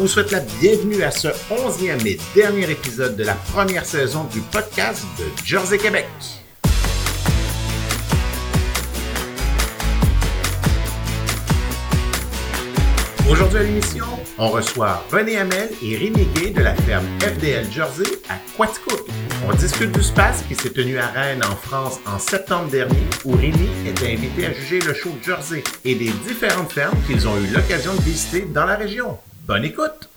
vous souhaite la bienvenue à ce 11e et dernier épisode de la première saison du podcast de Jersey Québec. Aujourd'hui à l'émission, on reçoit René Hamel et Rémi Gay de la ferme FDL Jersey à Quaticook. On discute du space qui s'est tenu à Rennes en France en septembre dernier où Rémi était invité à juger le show Jersey et des différentes fermes qu'ils ont eu l'occasion de visiter dans la région. Bonne écoute!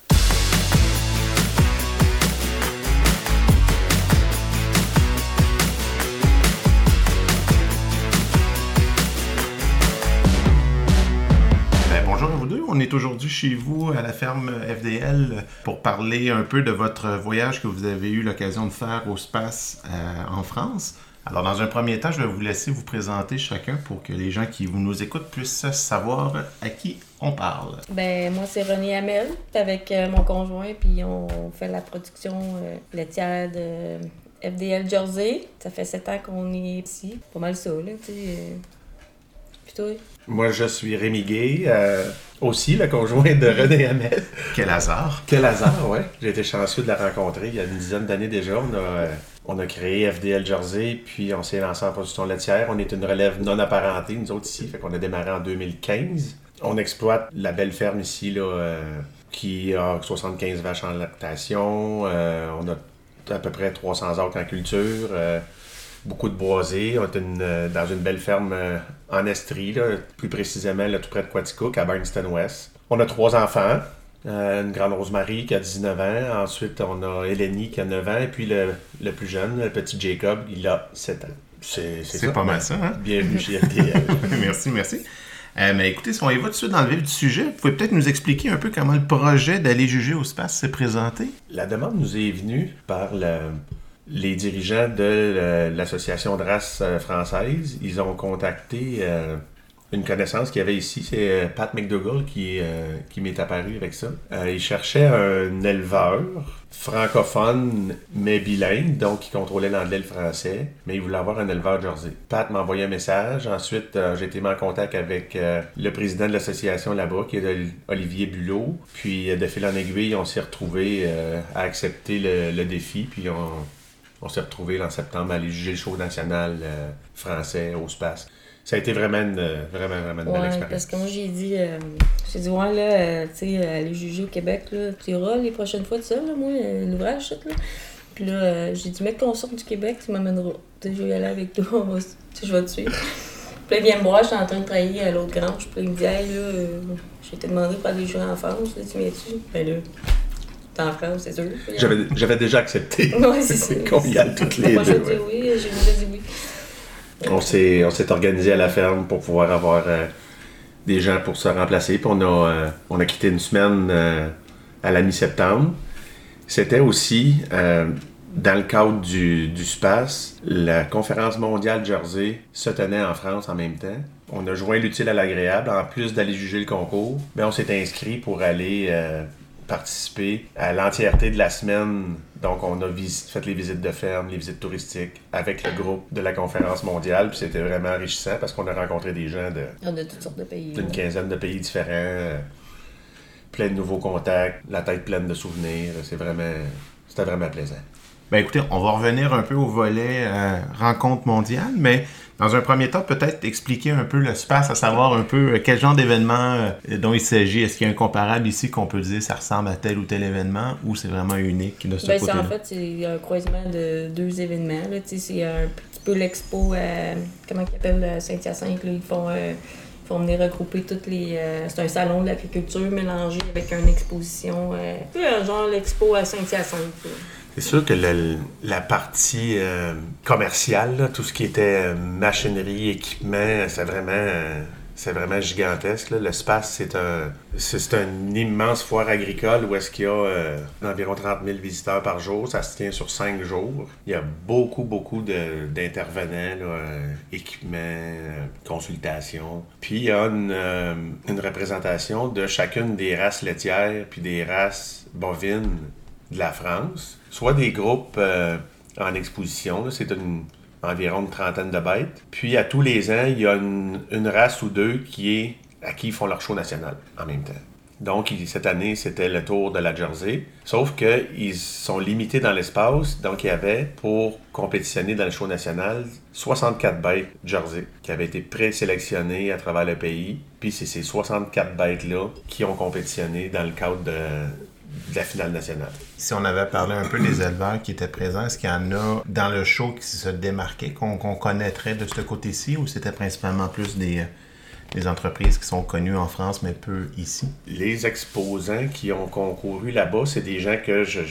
Ben, bonjour à vous deux. On est aujourd'hui chez vous à la ferme FDL pour parler un peu de votre voyage que vous avez eu l'occasion de faire au space euh, en France. Alors, dans un premier temps, je vais vous laisser vous présenter chacun pour que les gens qui vous nous écoutent puissent savoir à qui on parle. Ben, moi, c'est René Hamel, avec euh, mon conjoint, puis on fait la production euh, laitière de FDL Jersey. Ça fait sept ans qu'on est ici. Pas mal ça, là, tu sais. euh. Puis toi? Moi, je suis Rémi Gay, euh, aussi le conjoint de René Hamel. Quel hasard! Quel hasard, ouais. J'ai été chanceux de la rencontrer il y a une dizaine d'années déjà. On a, euh, on a créé FDL Jersey, puis on s'est lancé en production laitière. On est une relève non apparentée, nous autres ici, fait qu'on a démarré en 2015. On exploite la belle ferme ici, euh, qui a 75 vaches en lactation. Euh, on a à peu près 300 acres en culture. euh, beaucoup de boisés. On est dans une belle ferme en Estrie, plus précisément tout près de Quaticook, à Barnston West. On a trois enfants. Euh, une grande Rosemary qui a 19 ans. Ensuite, on a Eleni qui a 9 ans. Et puis le, le plus jeune, le petit Jacob, il a 7 ans. C'est pas mal ça, hein? Bienvenue chez FDL. merci, merci. Euh, mais écoutez, si on y va tout de suite dans le vif du sujet, vous pouvez peut-être nous expliquer un peu comment le projet d'aller juger au space s'est présenté? La demande nous est venue par le- les dirigeants de euh, l'Association de race française. Ils ont contacté euh, une connaissance qu'il y avait ici, c'est euh, Pat McDougall qui, euh, qui m'est apparu avec ça. Euh, il cherchait un éleveur francophone mais bilingue, donc qui contrôlait l'anglais français, mais il voulait avoir un éleveur jersey. Pat m'a envoyé un message. Ensuite, j'ai été mis en contact avec le président de l'association là-bas, qui est Oli- Olivier Bulot. Puis, de fil en aiguille, on s'est retrouvés euh, à accepter le, défi. Puis, on, s'est retrouvés en septembre à aller juger le show national français au space. Ça a été vraiment une, vraiment, vraiment une belle expérience. parce que moi, j'ai dit, euh, j'ai dit, ouais, là, euh, tu sais, euh, aller juger au Québec, là, tu iras les prochaines fois de ça, là, moi, l'ouvrage, ça, là. Puis là, euh, j'ai dit, mec, qu'on sorte du Québec, tu m'amèneras. Tu sais, je vais y aller avec toi, on va tu je vais te suivre. Puis là, il vient me voir, je suis en train de travailler à l'autre grange. Puis là, il me dit, hey, là, j'ai été demandé pour aller jouer en France, là, tu viens-tu? Ben là, t'es en France, c'est sûr. J'avais j'avais déjà accepté Ouais, c'est ça. qu'on y aille toutes les Moi, j'ai deux. dit oui, j'ai déjà dit oui. On s'est, organisé à la ferme pour pouvoir avoir euh, des gens pour se remplacer. Puis on a, euh, on a quitté une semaine euh, à la mi-septembre. C'était aussi, dans le cadre du, du SPACE, la conférence mondiale Jersey se tenait en France en même temps. On a joint l'utile à l'agréable. En plus d'aller juger le concours, ben on s'est inscrit pour aller participer à l'entièreté de la semaine. Donc, on a fait les visites de ferme, les visites touristiques avec le groupe de la conférence mondiale. Puis c'était vraiment enrichissant parce qu'on a rencontré des gens de, On a toutes sortes de pays. d'une quinzaine de pays différents, euh, plein de nouveaux contacts, la tête pleine de souvenirs. C'est vraiment, c'était vraiment plaisant. Ben écoutez, on va revenir un peu au volet euh, rencontre mondiale, mais dans un premier temps, peut-être expliquer un peu le space, à savoir un peu euh, quel genre d'événement euh, dont il s'agit. Est-ce qu'il y a un comparable ici qu'on peut dire ça ressemble à tel ou tel événement ou c'est vraiment unique de ce Ben, côté-là? en fait, c'est un croisement de deux événements. C'est un petit peu l'expo à. Comment ils appellent euh, Saint-Hyacinthe. Ils font, euh, ils font venir regrouper toutes les. euh, c'est un salon de l'agriculture mélangé avec une exposition. Euh, un peu un genre l'expo à Saint-Hyacinthe. C'est sûr que le- la partie euh, commerciale, tout ce qui était euh, machinerie, équipement, c'est vraiment, euh, vraiment gigantesque. là. L'espace, c'est un, immense foire agricole où est-ce qu'il y a environ 30 000 visiteurs par jour. Ça se tient sur cinq jours. Il y a beaucoup, beaucoup d'intervenants, euh, équipements, consultations. Puis il y a une, une représentation de chacune des races laitières puis des races bovines de la France, soit des groupes euh, en exposition, c'est environ une trentaine de bêtes. Puis à tous les ans, il y a une, une race ou deux qui est à qui ils font leur show national en même temps. Donc, cette année, c'était le tour de la Jersey. Sauf qu'ils sont limités dans l'espace. Donc, il y avait, pour compétitionner dans le show national, 64 bêtes Jersey qui avaient été présélectionnées à travers le pays. Puis, c'est ces 64 bêtes-là qui ont compétitionné dans le cadre de, la finale nationale. Si on avait parlé un peu des éleveurs qui étaient présents, est-ce qu'il y en a dans le show qui se démarquaient, qu'on connaîtrait de ce côté-ci, ou c'était principalement plus des, des entreprises qui sont connues en France, mais peu ici? Les exposants qui ont concouru là-bas, c'est des gens que je,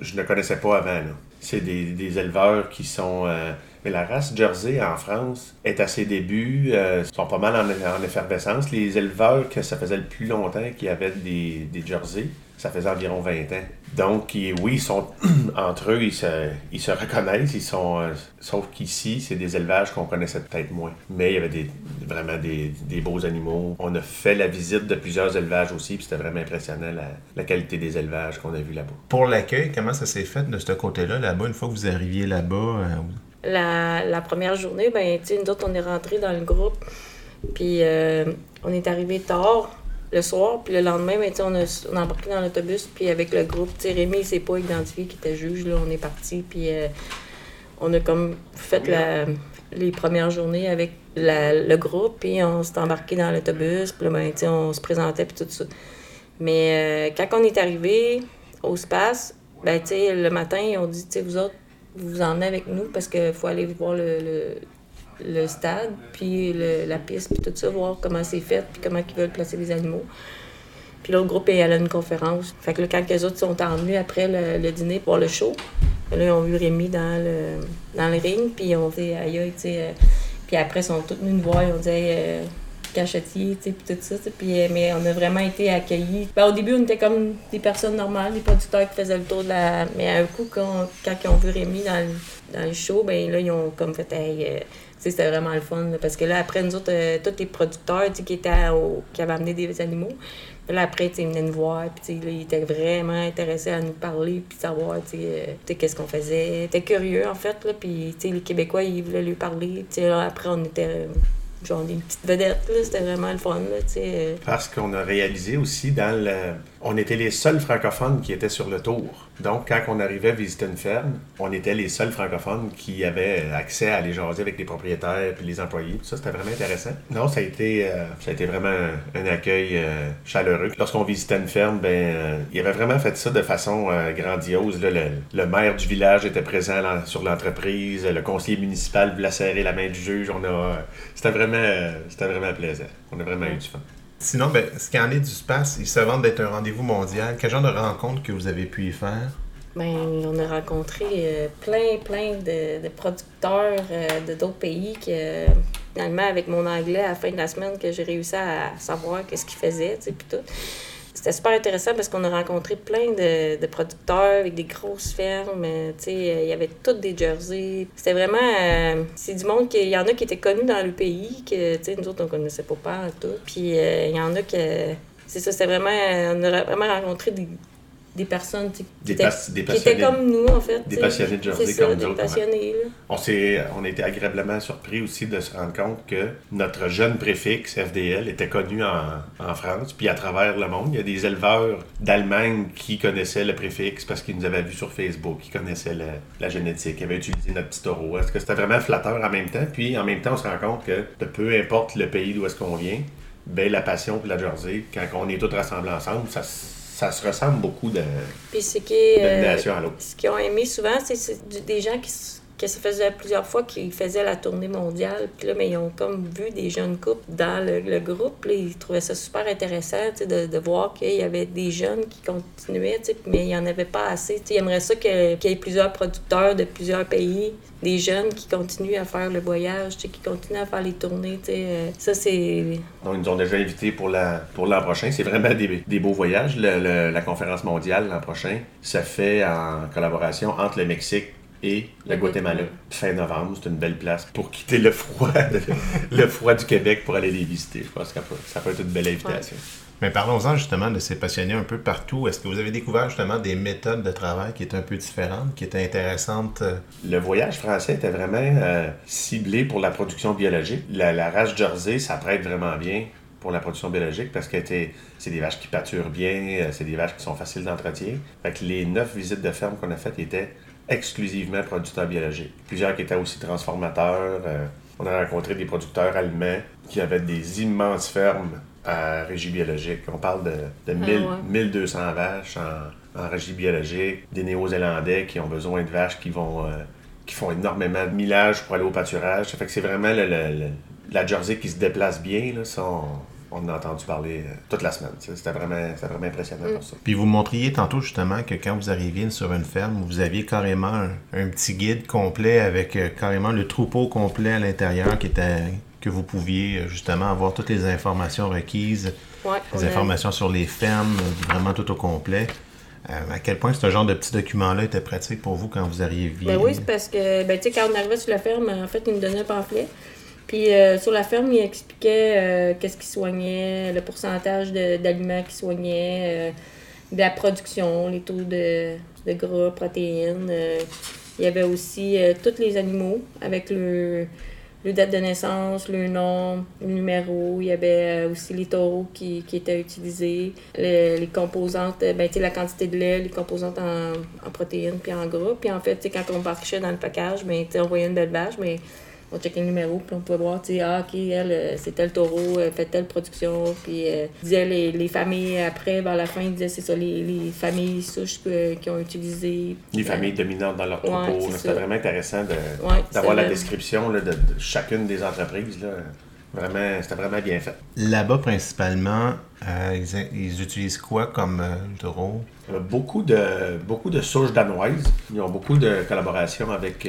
je, ne connaissais pas avant. C'est des, des, éleveurs qui sont... Euh, mais la race Jersey en France est à ses débuts, euh, sont pas mal en, en, effervescence. Les éleveurs que ça faisait le plus longtemps qui avaient des, des Jersey, ça faisait environ 20 ans. Donc, oui, ils sont entre eux, ils se, ils se reconnaissent, ils sont, euh, sauf qu'ici, c'est des élevages qu'on connaissait peut-être moins. Mais il y avait des, vraiment des, des, beaux animaux. On a fait la visite de plusieurs élevages aussi, puis c'était vraiment impressionnant la, la, qualité des élevages qu'on a vus là-bas. Pour l'accueil, comment ça s'est fait de ce côté-là, là-bas, une fois que vous arriviez là-bas? Euh, la, la, première journée, ben, tu sais, nous autres, on est rentrés dans le groupe, puis euh, on est arrivé tard le soir, puis le lendemain, ben, on, a, on embarqué dans l'autobus, puis avec le groupe, Rémi, il s'est pas identifié qui était juge, là, on est parti, puis euh, on a comme fait les premières journées avec le groupe, puis on s'est embarqué dans l'autobus, puis ben, on se présentait, puis tout ça. Mais euh, quand on est arrivé au space, ben, le matin, ils ont dit, vous autres, vous vous emmenez avec nous parce qu'il faut aller voir le stade, puis la piste, puis tout ça, voir comment c'est fait, puis comment ils veulent placer les animaux. Puis l'autre groupe est allé à une conférence. Fait que là, quand les autres sont emmenés après le, dîner pour le show, là, ils ont vu Rémi dans le, dans le ring, puis ils ont dit aïe. Euh, puis après, ils sont tous venus nous voir, ils ont dit euh, cachetier, tu sais, puis tout ça. Puis, euh, mais on a vraiment été accueillis. Ben, au début, on était comme des personnes normales, des producteurs qui faisaient le tour de la. Mais un coup, quand, quand ils ont vu Rémi dans le, dans le show, ben là, ils ont comme fait hey, c'était vraiment le fun. parce que là, après, nous autres, euh, tous les producteurs qui, étaient qui avaient amené des animaux, là, après, ils venaient nous voir. Puis, ils étaient vraiment intéressés à nous parler puis savoir euh, qu'est-ce qu'on faisait. Ils étaient curieux, en fait. Là, puis les Québécois, ils voulaient lui parler. Là, après, on était genre des petites vedettes. C'était vraiment le fun. Là, euh. Parce qu'on a réalisé aussi dans le. On était les seuls francophones qui étaient sur le tour. Donc, quand on arrivait visiter une ferme, on était les seuls francophones qui avaient accès à aller jaser avec les propriétaires et les employés. Ça, c'était vraiment intéressant. Non, ça a été, euh, vraiment un accueil euh, chaleureux. Lorsqu'on visitait une ferme, ben, euh, il avait vraiment fait ça de façon grandiose. Le, maire du village était présent sur l'entreprise, le conseiller municipal voulait serrer la main du juge. On a, c'était vraiment, c'était vraiment plaisant. On a vraiment eu du fun. Sinon, ben, ce qui en est du space, il se vante d'être un rendez-vous mondial. Quel genre de rencontres que vous avez pu y faire? Ben, on a rencontré euh, plein, plein de, producteurs euh, de d'autres pays qui, finalement, avec mon anglais, à la fin de la semaine, que j'ai réussi à savoir qu'est-ce qu'ils faisaient, tu sais, puis tout. C'était super intéressant parce qu'on a rencontré plein de, de, producteurs avec des grosses fermes. Euh, sais, il y avait toutes des jerseys. C'était vraiment... Euh, c'est du monde qui... Il y en a qui étaient connus dans le pays, que, nous autres, on connaissait pas pas tout. Puis euh, il y en a que... C'est ça, c'était vraiment... On a vraiment rencontré des, des personnes qui, étaient, qui étaient comme nous, en fait. Des passionnés de Jersey comme nous. Des passionnés, On, on a été agréablement surpris aussi de se rendre compte que notre jeune préfixe FDL était connu en, en, France, puis à travers le monde. Il y a des éleveurs d'Allemagne qui connaissaient le préfixe parce qu'ils nous avaient vus sur Facebook, qui connaissaient la, génétique, qui avaient utilisé notre petit taureau. Est-ce que c'était vraiment flatteur en même temps? Puis en même temps, on se rend compte que de peu importe le pays d'où est-ce qu'on vient, ben, la passion pour la Jersey, quand on est tous rassemblés ensemble, ça ça se ressemble beaucoup de, Puis ce qui est, euh, à l'autre. Ce qu'ils ont aimé souvent, c'est des gens qui, que ça faisait plusieurs fois qu'ils faisaient la tournée mondiale. Puis là, mais ils ont comme vu des jeunes couples dans le, groupe. ils trouvaient ça super intéressant de, de voir qu'il y avait des jeunes qui continuaient, mais il n'y en avait pas assez. ils aimeraient ça qu'il y ait plusieurs producteurs de plusieurs pays, des jeunes qui continuent à faire le voyage, qui continuent à faire les tournées. Euh, ça, c'est. Donc, ils nous ont déjà invités pour l'an pour prochain. C'est vraiment des, des, beaux voyages. la conférence mondiale l'an prochain se fait en collaboration entre le Mexique et le Guatemala. Fin novembre, c'est une belle place pour quitter le froid, le froid du Québec pour aller les visiter. Je pense que ça peut être une belle invitation. Mais parlons-en justement de ces passionnés un peu partout. Est-ce que vous avez découvert justement des méthodes de travail qui étaient un peu différentes, qui étaient intéressantes? Euh? Le voyage français était vraiment euh, ciblé pour la production biologique. La, race Jersey, ça prête vraiment bien pour la production biologique parce que c'est des vaches qui pâturent bien, c'est des vaches qui sont faciles d'entretien. Fait que les neuf visites de ferme qu'on a faites étaient exclusivement producteurs biologiques. Plusieurs qui étaient aussi transformateurs. on a rencontré des producteurs allemands qui avaient des immenses fermes à régie biologique. On parle de, de 1200 ah vaches en, en, régie biologique, des Néo-Zélandais qui ont besoin de vaches qui vont euh, qui font énormément de millage pour aller au pâturage. Ça fait que c'est vraiment la Jersey qui se déplace bien. Là, ça, on, a entendu parler euh, toute la semaine. C'était vraiment, vraiment impressionnant pour ça. Puis vous montriez tantôt justement que quand vous arriviez sur une ferme, vous aviez carrément un, petit guide complet avec euh, carrément le troupeau complet à l'intérieur qui était que vous pouviez euh, justement avoir toutes les informations requises, les informations sur les fermes, vraiment tout au complet. Euh, à quel point ce genre de petit document-là était pratique pour vous quand vous arriviez? Ben oui, c'est parce que ben, quand on arrivait sur la ferme, en fait, il nous donnait un pamphlet. Puis euh, sur la ferme, il expliquait qu'est-ce qui soignait, le pourcentage d'aliments qui soignait, de la production, les taux de, de gras, protéines. il y avait aussi tous les animaux avec le le date de naissance, le nom, le numéro. Il y avait euh, aussi les taureaux qui, étaient utilisés, les, composantes, euh, ben, la quantité de lait, les composantes en, protéines puis en gras. Puis en fait, quand on marchait dans le package, ben, on voyait une belle vache, mais on checkait le numéro, puis on pouvait voir, tu sais, ah, OK, elle, euh, c'est tel taureau, elle fait telle production. Puis, euh, disait les, les, familles, après, vers la fin, il disait, c'est ça, les, les, familles souches qui ont utilisé. Les familles dominantes dans leur troupeau. C'était vraiment intéressant d'avoir la description de, chacune des entreprises. Là. Vraiment, c'était vraiment bien fait. Là-bas, principalement, euh, ils, utilisent quoi comme euh, taureau? Euh, beaucoup de, beaucoup de souches danoises. Ils ont beaucoup de collaboration avec,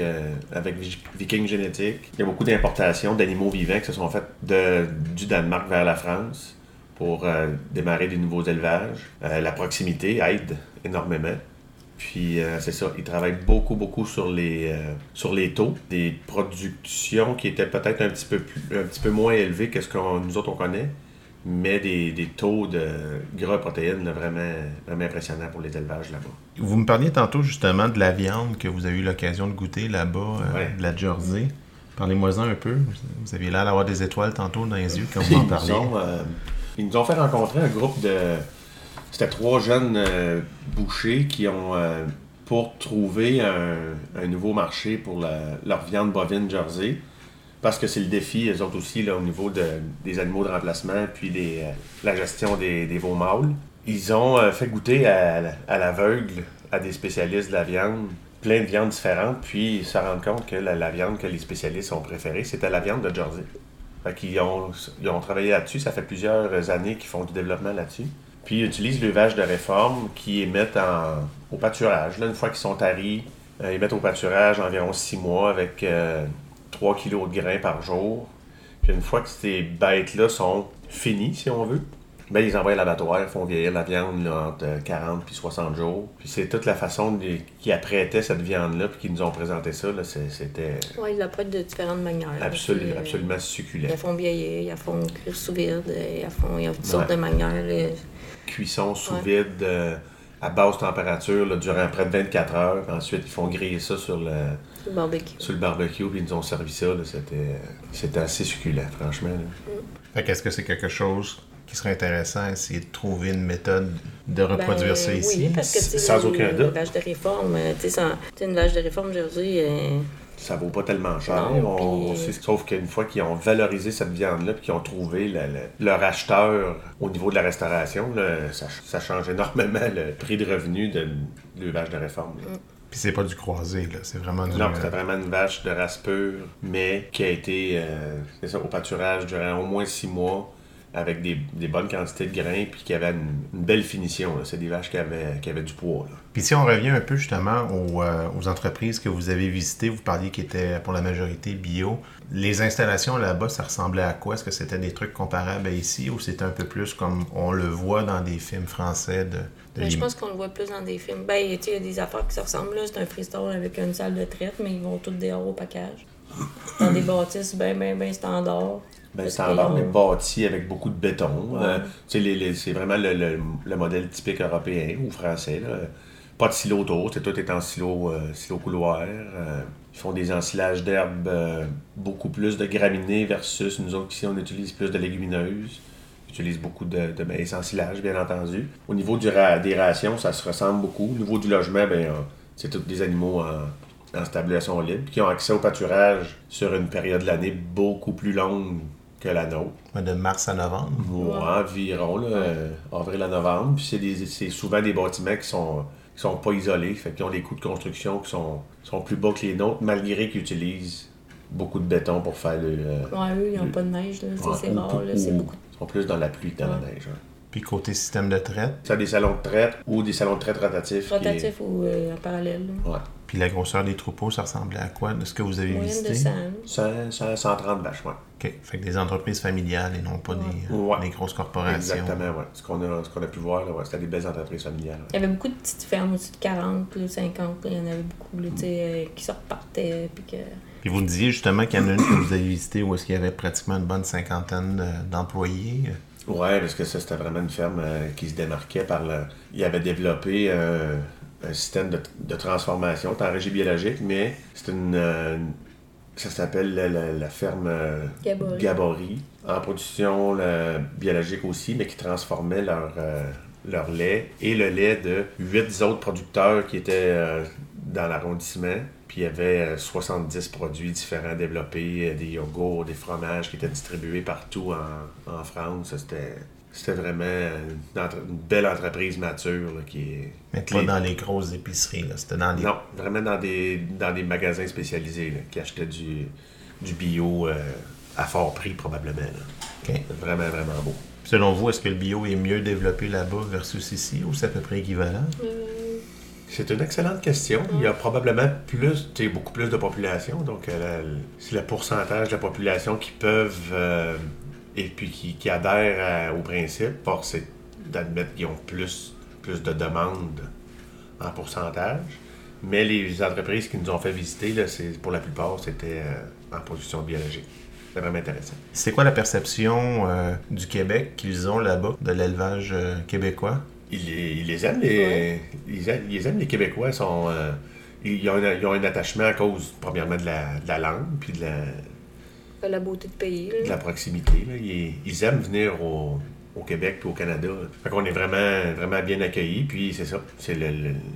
avec Viking Génétique. Il y a beaucoup d'importations d'animaux vivants qui se sont faites de, du Danemark vers la France pour démarrer des nouveaux élevages. la proximité aide énormément. Puis euh, c'est ça, ils travaillent beaucoup, beaucoup sur les, euh, sur les taux des productions qui étaient peut-être un petit peu plus, un petit peu moins élevées que ce que nous autres on connaît, mais des, des taux de gras protéines vraiment, vraiment impressionnants pour les élevages là-bas. Vous me parliez tantôt justement de la viande que vous avez eu l'occasion de goûter là-bas, euh, de la Jersey. Parlez-moi-en un peu. Vous aviez l'air d'avoir des étoiles tantôt dans les yeux quand vous en parliez. ils nous ont fait rencontrer un groupe de c'était trois jeunes euh, bouchers qui ont, euh, pour trouver un, nouveau marché pour leur viande bovine Jersey, parce que c'est le défi, eux autres aussi, là, au niveau des animaux de remplacement, puis euh, la gestion des, veaux mâles. Ils ont fait goûter à, l'aveugle à des spécialistes de la viande plein de viandes différentes, puis ils se rendent compte que la, viande que les spécialistes ont préférée, c'était la viande de Jersey. Qu'ils ont, ils ont travaillé là-dessus, ça fait plusieurs années qu'ils font du développement là-dessus. Puis ils utilisent le vache de réforme qui émettent en, au pâturage. Là, une fois qu'ils sont taris, euh, ils mettent au pâturage environ 6 mois avec 3 euh, kg de grains par jour. Puis une fois que ces bêtes-là sont finies, si on veut, ben, ils envoient à l'abattoir, ils font vieillir la viande entre 40 et 60 jours. Puis c'est toute la façon qu'ils apprêtaient cette viande-là, puis qu'ils nous ont présenté ça. c'était. Oui, ils l'apprêtent de différentes manières. Absolument, absolument succulent. Ils font vieillir, ils font cuire sous vide, ils font, toutes sortes de manières cuisson sous vide euh, à basse température durant près de 24 heures. Ensuite, ils font griller ça sur le, barbecue. Sur le barbecue, puis ils nous ont servi ça. C'était assez succulent, franchement. Mm. Est-ce que c'est quelque chose qui serait intéressant à essayer de trouver une méthode de reproduire ça ben, ici? Oui, parce que, sans aucun doute. Une vache de réforme, euh, tu sais, une vache de réforme, aujourd'hui, euh, ça vaut pas tellement cher. on, sauf qu'une fois qu'ils ont valorisé cette viande-là puis qu'ils ont trouvé leur acheteur au niveau de la restauration, ça, change énormément le prix de revenu de l'élevage de réforme. Mm. Puis c'est pas du croisé, là. C'est vraiment du... Non, c'est vraiment une vache de race pure, mais qui a été euh, ça, au pâturage durant au moins six mois avec des, bonnes quantités de grains puis qui avaient une, belle finition. C'est des vaches qui avaient, qui avaient du poids. Puis si on revient un peu justement euh, aux, entreprises que vous avez visitées, vous parliez qui étaient pour la majorité bio. Les installations là-bas, ça ressemblait à quoi? Est-ce que c'était des trucs comparables à ici ou c'était un peu plus comme on le voit dans des films français de, ben, je pense qu'on le voit plus dans des films. Ben, il y a des affaires qui se ressemblent. Là. C'est un freestyle avec une salle de traite, mais ils vont tous dehors au package. Dans des bâtisses bien, bien, bien standards. Ben, standard, mais bâti avec beaucoup de béton. Euh, c'est vraiment le, modèle typique européen ou français. Pas de silo autour, tout est en silo, euh, silo couloir. Euh, ils font des ensilages d'herbes beaucoup plus de graminées versus nous autres ici, on utilise plus de légumineuses. Ils utilisent beaucoup de, de maïs en silage, bien entendu. Au niveau du ra- des rations, ça se ressemble beaucoup. Au niveau du logement, ben, euh, c'est tous des animaux en, en stabilisation libre qui ont accès au pâturage sur une période de l'année beaucoup plus longue que la nôtre. De mars à novembre. Ouais, environ, là, euh, avril à novembre. Puis c'est, des- c'est souvent des bâtiments qui sont, qui sont pas isolés, fait qu'ils ont des coûts de construction qui sont, sont plus bas que les nôtres, malgré qu'ils utilisent beaucoup de béton pour faire le. euh, Ouais, eux, ils n'ont pas de neige, là. C'est- ouais, c'est rare, C'est beaucoup. Ils sont plus dans la pluie que dans la neige. hein. Puis côté système de traite, Ça a des salons de traite ou des salons de traite rotatifs. qui est- Rotatif ou euh, en parallèle. Ouais. puis la grosseur des troupeaux, ça ressemblait à quoi de ce que vous avez Moyenne visité? de 100. 100, 100, 130 vaches, ouais. OK. Fait que des entreprises familiales et non pas des, euh, Ouais. des grosses corporations. Exactement, ouais. Ce qu'on a, ce qu'on a pu voir, là, ouais, c'était des belles entreprises familiales. ouais. Il y avait beaucoup de petites fermes au-dessus de 40, là, 50. là. Il y en avait beaucoup là, tu sais, euh, qui se repartaient. Puis que... Puis vous me disiez justement qu'il y en a une que vous avez visitée où est-ce qu'il y avait pratiquement une bonne cinquantaine de- d'employés. Ouais, parce que ça, c'était vraiment une ferme euh, qui se démarquait par le. Il avait développé euh, un système de, de transformation, en régie biologique, mais c'est une. euh, ça s'appelle la, la- la ferme Gabory. Gabory, en production là, biologique aussi, mais qui transformait leur, leur lait et le lait de huit autres producteurs qui étaient dans l'arrondissement. Puis il y avait euh, 70 produits différents développés, euh, des yogourts, des fromages qui étaient distribués partout en, en France. C'était, c'était vraiment une, entre- une belle entreprise mature là, qui est. Mais pas dans les grosses épiceries, là. C'était dans les. Non, vraiment dans des, dans des magasins spécialisés là, qui achetaient du, du bio euh, à fort prix probablement. là. OK. Vraiment, vraiment beau. Selon vous, est-ce que le bio est mieux développé là-bas versus ici ou c'est à peu près équivalent? Euh, C'est une excellente question. Il y a probablement plus, tu sais, beaucoup plus de population. Donc, euh, c'est le pourcentage de la population qui peuvent euh, et puis qui, qui adhèrent à- au principe. Force est d'admettre qu'ils ont plus, plus de demandes en pourcentage. Mais les entreprises qui nous ont fait visiter, là, c'est, pour la plupart, c'était euh, en production biologique. C'est vraiment intéressant. C'est quoi la perception euh, du Québec qu'ils ont là-bas de l'élevage euh, québécois? Ils les, ils les aiment, les, ils, aiment, ils les aiment, les Québécois. Sont, euh, ils, ont un, ils ont un attachement à cause, premièrement, de la, de la langue, puis de la, la beauté de pays. de la proximité. là. Ils, aiment venir au, au Québec puis au Canada. Fait qu'on est vraiment, vraiment bien accueillis. Puis c'est ça, c'est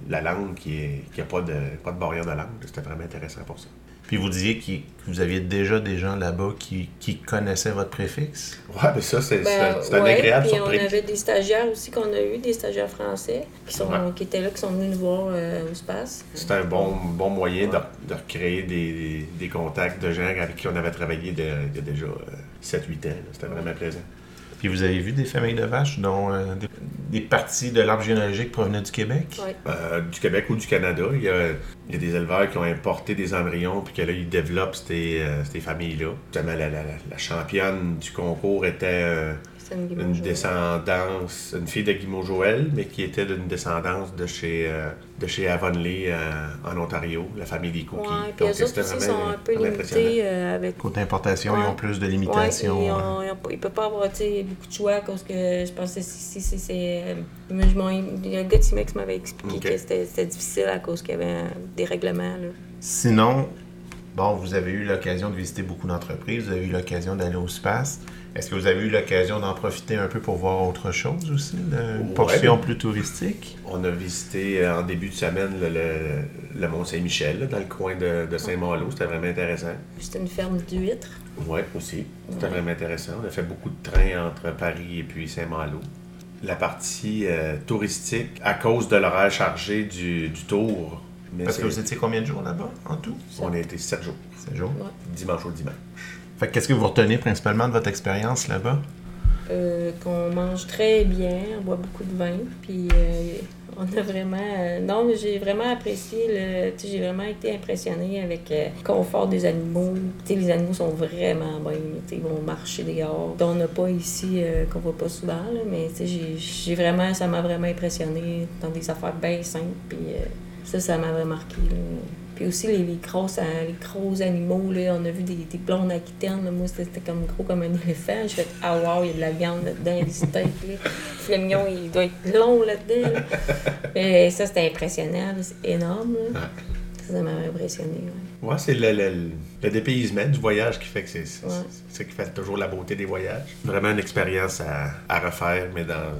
la langue qui est qui a pas de, pas de barrière de langue. C'était vraiment intéressant pour ça. Puis vous disiez qu'il- que vous aviez déjà des gens là-bas qui, qui connaissaient votre préfixe? Ouais, mais ça, c'est Ben, un ouais, agréable puis surprise. on avait des stagiaires aussi qu'on a eu, des stagiaires français qui, sont, Ouais. qui étaient là, qui sont venus nous voir euh, au space. C'est un bon, bon moyen de, de recréer des, des- des contacts de gens avec qui on avait travaillé de- il y a déjà 7-8 ans. C'était vraiment plaisant. Puis vous avez vu des familles de vaches dont euh, des, des parties de l'arbre généalogique provenaient du Québec? Euh, du Québec ou du Canada. Il y, a, il y a des éleveurs qui ont importé des embryons puis que là, ils développent ces, euh, ces familles-là. Justement, la, la- la championne du concours était une descendance, une fille de Guimau Joël, mais qui était d'une descendance de chez, euh, de chez Avonlea euh, en Ontario, la famille des Cookies. Ouais, puis eux autres aussi sont un peu limités euh, avec Côté importation, ils Ouais. ont plus de Ouais, limitations. ils ont- ils pas- ils peuvent pas avoir beaucoup de choix à cause que je pense que si, si, si, c'est. euh, moi, je m'en- Il y a un gars de Timex qui m'avait expliqué que c'était difficile à cause qu'il y avait des règlements. Là. Sinon, bon, vous avez eu l'occasion de visiter beaucoup d'entreprises, vous avez eu l'occasion d'aller au space. Est-ce que vous avez eu l'occasion d'en profiter un peu pour voir autre chose aussi, une Ouais, portion plus touristique? On a visité euh, en début de semaine le, le- le Mont-Saint-Michel, dans le coin de, de Saint-Malo. C'était vraiment intéressant. C'était une ferme d'huîtres. Oui, aussi. C'était Ouais. vraiment intéressant. On a fait beaucoup de trains entre Paris et puis Saint-Malo. La partie euh, touristique, à cause de l'horaire chargé du, du tour, mais Parce que vous étiez combien de jours là-bas en tout? on a été sept jours, 7 jours? Ouais. dimanche au dimanche. Fait que qu'est-ce que vous retenez principalement de votre expérience là-bas? Euh, qu'on mange très bien, on boit beaucoup de vin, puis euh, on a vraiment... euh, non, mais j'ai vraiment apprécié, le, tu sais, j'ai vraiment été impressionnée avec euh, le confort des animaux. Tu sais, les animaux sont vraiment bien, tu sais, ils vont marcher dehors. On n'a pas ici, euh, qu'on voit pas souvent, là, mais tu sais, j'ai- j'ai vraiment, ça m'a vraiment impressionné dans des affaires bien simples, puis euh, ça, ça m'avait marqué. là. Puis aussi les, les, grosses, euh, les gros animaux, là, on a vu des, des blondes aquitaines. là. Moi, c'était comme gros comme un éléphant. J'ai fait Ah, wow, il y a de la viande là-dedans, des steaks. Le Flamignon, il doit être long là-dedans. là. Et ça, c'était impressionnant. C'est énorme. là. ça m'avait impressionné. Ouais, Ouais, c'est le, le- le dépaysement du voyage qui fait que c'est Ouais. ce qui fait toujours la beauté des voyages. Vraiment une expérience à, à refaire, mais dans,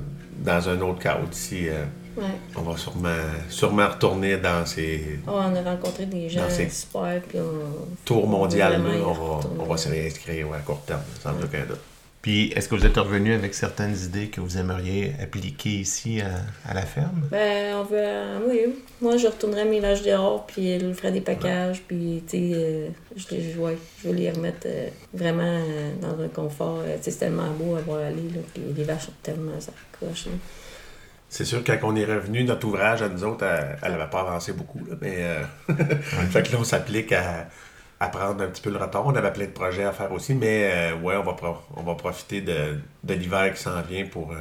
dans un autre cadre. Ici, euh, Ouais. on va sûrement, sûrement retourner dans ces Oh, on a rencontré des gens Dans ces super, puis on... mondiaux. Vraiment y On va, on va se réinscrire ouais, à court terme, sans Ouais. aucun doute. Puis, est-ce que vous êtes revenu avec certaines idées que vous aimeriez appliquer ici à, à la ferme? Ben, on veut... Oui, moi, je retournerais mes vaches dehors, puis je ferais des packages, puis, tu sais, euh, je, les- ouais, je veux les remettre euh, vraiment euh, dans un confort. euh, tu sais, c'est tellement beau à voir aller, là, puis les vaches sont tellement sacoches, là. C'est sûr, quand on est revenu, notre ouvrage à nous autres, elle n'avait pas avancé beaucoup. Là, mais euh, fait que là, on s'applique à, à prendre un petit peu le retard. On avait plein de projets à faire aussi, mais euh, ouais, on va, pro- on va profiter de, de l'hiver qui s'en vient pour, euh,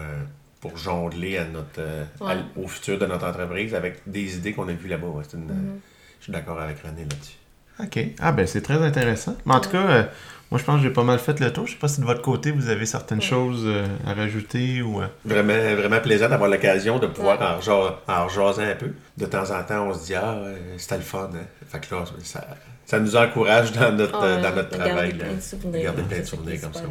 pour jongler à notre, euh, à- au futur de notre entreprise avec des idées qu'on a vues là-bas. Ouais, Mhm. Je suis d'accord avec René là-dessus. OK. Ah, ben c'est très intéressant. Mais en tout cas, euh, moi, je pense que j'ai pas mal fait le tour. Je sais pas si de votre côté, vous avez certaines Ouais. choses euh, à rajouter ou... euh, Vraiment, vraiment plaisant d'avoir l'occasion de pouvoir Ouais. en, reja- en rejaser un peu. De temps en temps, on se dit Ah, euh, c'était le fun. Hein? Fait que là, ça, ça nous encourage dans notre, Ah, dans notre de travail. garder plein de souvenirs. Garder plein de souvenirs comme ça.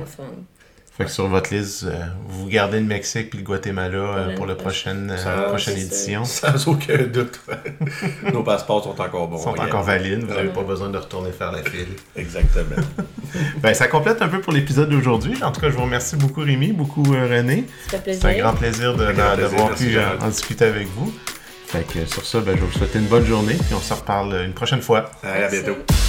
Fait que sur votre liste, euh, vous gardez le Mexique puis le Guatemala euh, Pour la prochaine, euh, Ça, prochaine édition. Sans aucun doute. Nos passeports sont encore bons. Ils sont regarde. encore valides. Vous n'avez pas besoin de retourner faire la file. Exactement. Ben, ça complète un peu pour l'épisode d'aujourd'hui. En tout cas, je vous remercie beaucoup, Rémi, beaucoup, euh, René. Ça fait C'est un plaisir. grand plaisir de- Un grand plaisir, d'avoir pu en discuter avec vous. Fait que sur ça, ben, je vais vous souhaiter une bonne journée, puis on se reparle une prochaine fois. Allez, à bientôt. Merci.